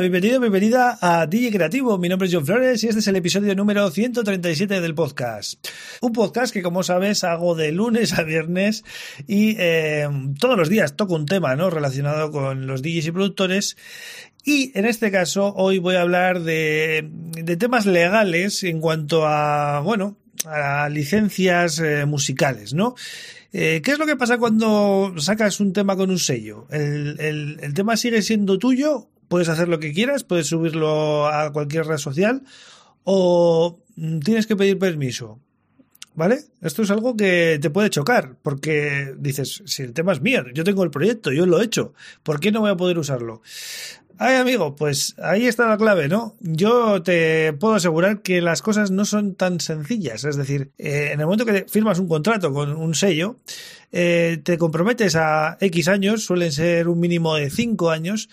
Bienvenido, bienvenida a DJ Creativo. Mi nombre es John Flores y este es el episodio número 137 del podcast. Un podcast que, como sabes, hago de lunes a viernes y eh, todos los días toco un tema ¿no? relacionado con los DJs y productores. Y en este caso, hoy voy a hablar de, de temas legales en cuanto a, bueno, a licencias eh, musicales, ¿no? Eh, ¿Qué es lo que pasa cuando sacas un tema con un sello? ¿El, el, el tema sigue siendo tuyo puedes hacer lo que quieras, puedes subirlo a cualquier red social o tienes que pedir permiso. ¿Vale? Esto es algo que te puede chocar, porque dices, si el tema es mío, yo tengo el proyecto, yo lo he hecho, ¿por qué no voy a poder usarlo? Ay, amigo, pues ahí está la clave, ¿no? Yo te puedo asegurar que las cosas no son tan sencillas. Es decir, eh, en el momento que firmas un contrato con un sello, eh, te comprometes a X años, suelen ser un mínimo de 5 años,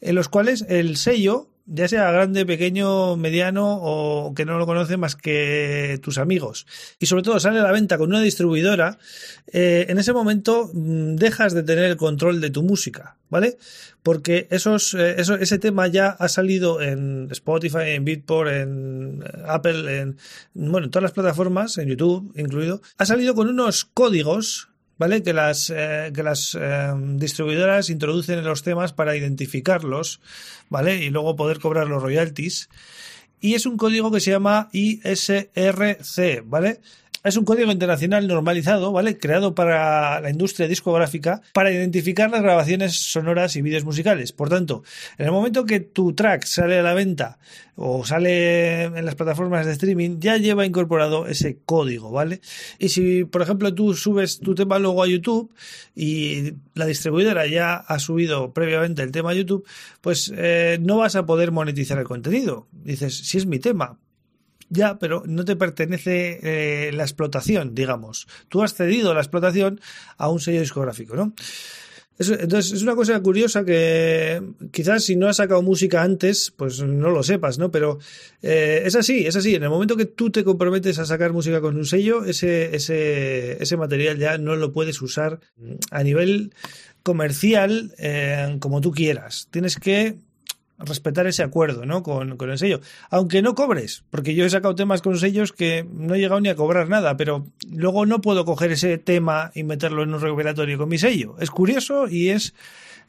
en los cuales el sello ya sea grande, pequeño, mediano o que no lo conoce más que tus amigos. Y sobre todo sale a la venta con una distribuidora, eh, en ese momento mm, dejas de tener el control de tu música, ¿vale? Porque esos, eh, eso, ese tema ya ha salido en Spotify, en Beatport, en eh, Apple, en, bueno, en todas las plataformas, en YouTube incluido, ha salido con unos códigos ¿vale? Que las, eh, que las eh, distribuidoras introducen en los temas para identificarlos, ¿vale? Y luego poder cobrar los royalties. Y es un código que se llama ISRC, ¿vale? Es un código internacional normalizado, ¿vale? Creado para la industria discográfica para identificar las grabaciones sonoras y vídeos musicales. Por tanto, en el momento que tu track sale a la venta o sale en las plataformas de streaming, ya lleva incorporado ese código, ¿vale? Y si, por ejemplo, tú subes tu tema luego a YouTube y la distribuidora ya ha subido previamente el tema a YouTube, pues eh, no vas a poder monetizar el contenido. Dices, si es mi tema, ya, pero no te pertenece eh, la explotación, digamos. Tú has cedido la explotación a un sello discográfico, ¿no? entonces, es una cosa curiosa que quizás si no has sacado música antes, pues no lo sepas, ¿no? Pero eh, es así, es así. En el momento que tú te comprometes a sacar música con un sello, ese, ese, ese material ya no lo puedes usar a nivel comercial eh, como tú quieras. Tienes que respetar ese acuerdo, ¿no? Con, con, el sello. Aunque no cobres, porque yo he sacado temas con sellos que no he llegado ni a cobrar nada, pero luego no puedo coger ese tema y meterlo en un recuperatorio con mi sello. Es curioso y es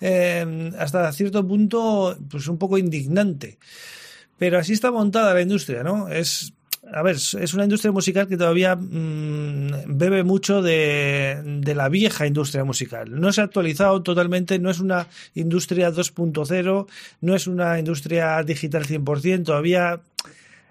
eh, hasta cierto punto pues un poco indignante. Pero así está montada la industria, ¿no? Es a ver, es una industria musical que todavía mmm, bebe mucho de, de, la vieja industria musical. No se ha actualizado totalmente, no es una industria 2.0, no es una industria digital 100%, todavía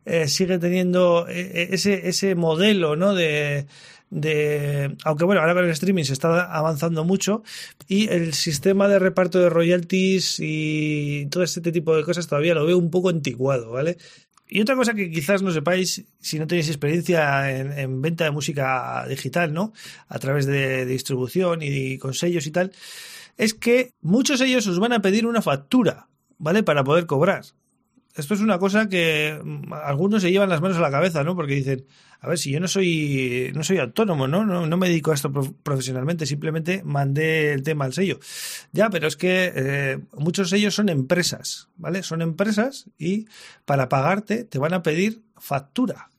eh, sigue teniendo eh, eh, ese, ese modelo ¿no? de, de, aunque bueno, ahora con el streaming se está avanzando mucho y el sistema de reparto de royalties y todo este tipo de cosas todavía lo veo un poco anticuado, ¿vale? Y otra cosa que quizás no sepáis, si no tenéis experiencia en, en venta de música digital, ¿no? A través de, distribución y con sellos y tal, es que muchos de ellos os van a pedir una factura, ¿vale? Para poder cobrar esto es una cosa que mm, algunos se llevan las manos a la cabeza, ¿no? Porque dicen, a ver, si yo no soy, no soy autónomo, ¿no? No, no me dedico a esto profesionalmente, simplemente mandé el tema al sello. Ya, pero es que eh, muchos sellos son empresas, ¿vale? Son empresas y para pagarte te van a pedir factura.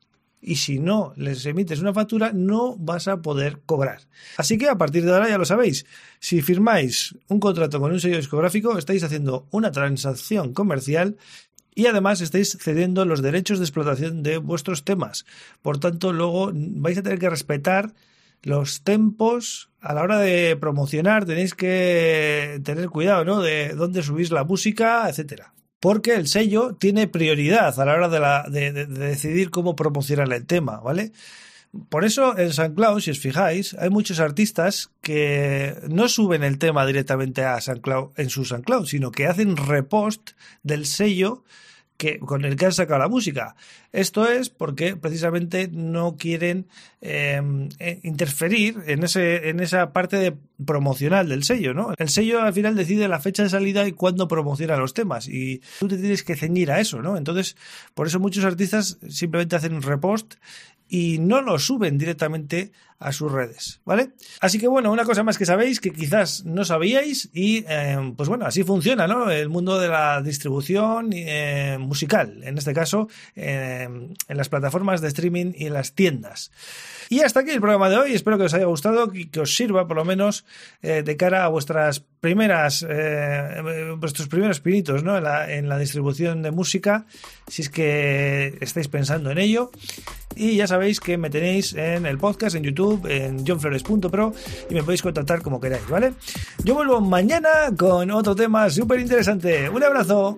Y si no les emites una factura, no vas a poder cobrar. Así que a partir de ahora ya lo sabéis. Si firmáis un contrato con un sello discográfico, estáis haciendo una transacción comercial y además estáis cediendo los derechos de explotación de vuestros temas. Por tanto, luego vais a tener que respetar los tempos a la hora de promocionar, tenéis que tener cuidado, ¿no? De dónde subís la música, etcétera. Porque el sello tiene prioridad a la hora de, la, de, de, de decidir cómo promocionar el tema, ¿vale? Por eso en SoundCloud, si os fijáis, hay muchos artistas que no suben el tema directamente a SoundCloud en su SoundCloud, sino que hacen repost del sello que, con el que han sacado la música. Esto es porque precisamente no quieren em, eh, interferir en, ese, en esa parte de promocional del sello, ¿no? El sello al final decide la fecha de salida y cuándo promociona los temas y tú te tienes que ceñir a eso, ¿no? Entonces, por eso muchos artistas simplemente hacen un repost y no lo suben directamente a sus redes, ¿vale? Así que bueno, una cosa más que sabéis que quizás no sabíais y eh, pues bueno, así funciona, ¿no? El mundo de la distribución eh, musical, en este caso eh, en las plataformas de streaming y en las tiendas. Y hasta aquí el programa de hoy, espero que os haya gustado y que os sirva por lo menos de cara a vuestras primeras, vuestros primeros pinitos, ¿no? En la distribución de música, si es que estáis pensando en ello. Y ya sabéis que me tenéis en el podcast, en YouTube, en johnflores.pro y me podéis contactar como queráis, ¿vale? Yo vuelvo mañana con otro tema súper interesante. Un abrazo.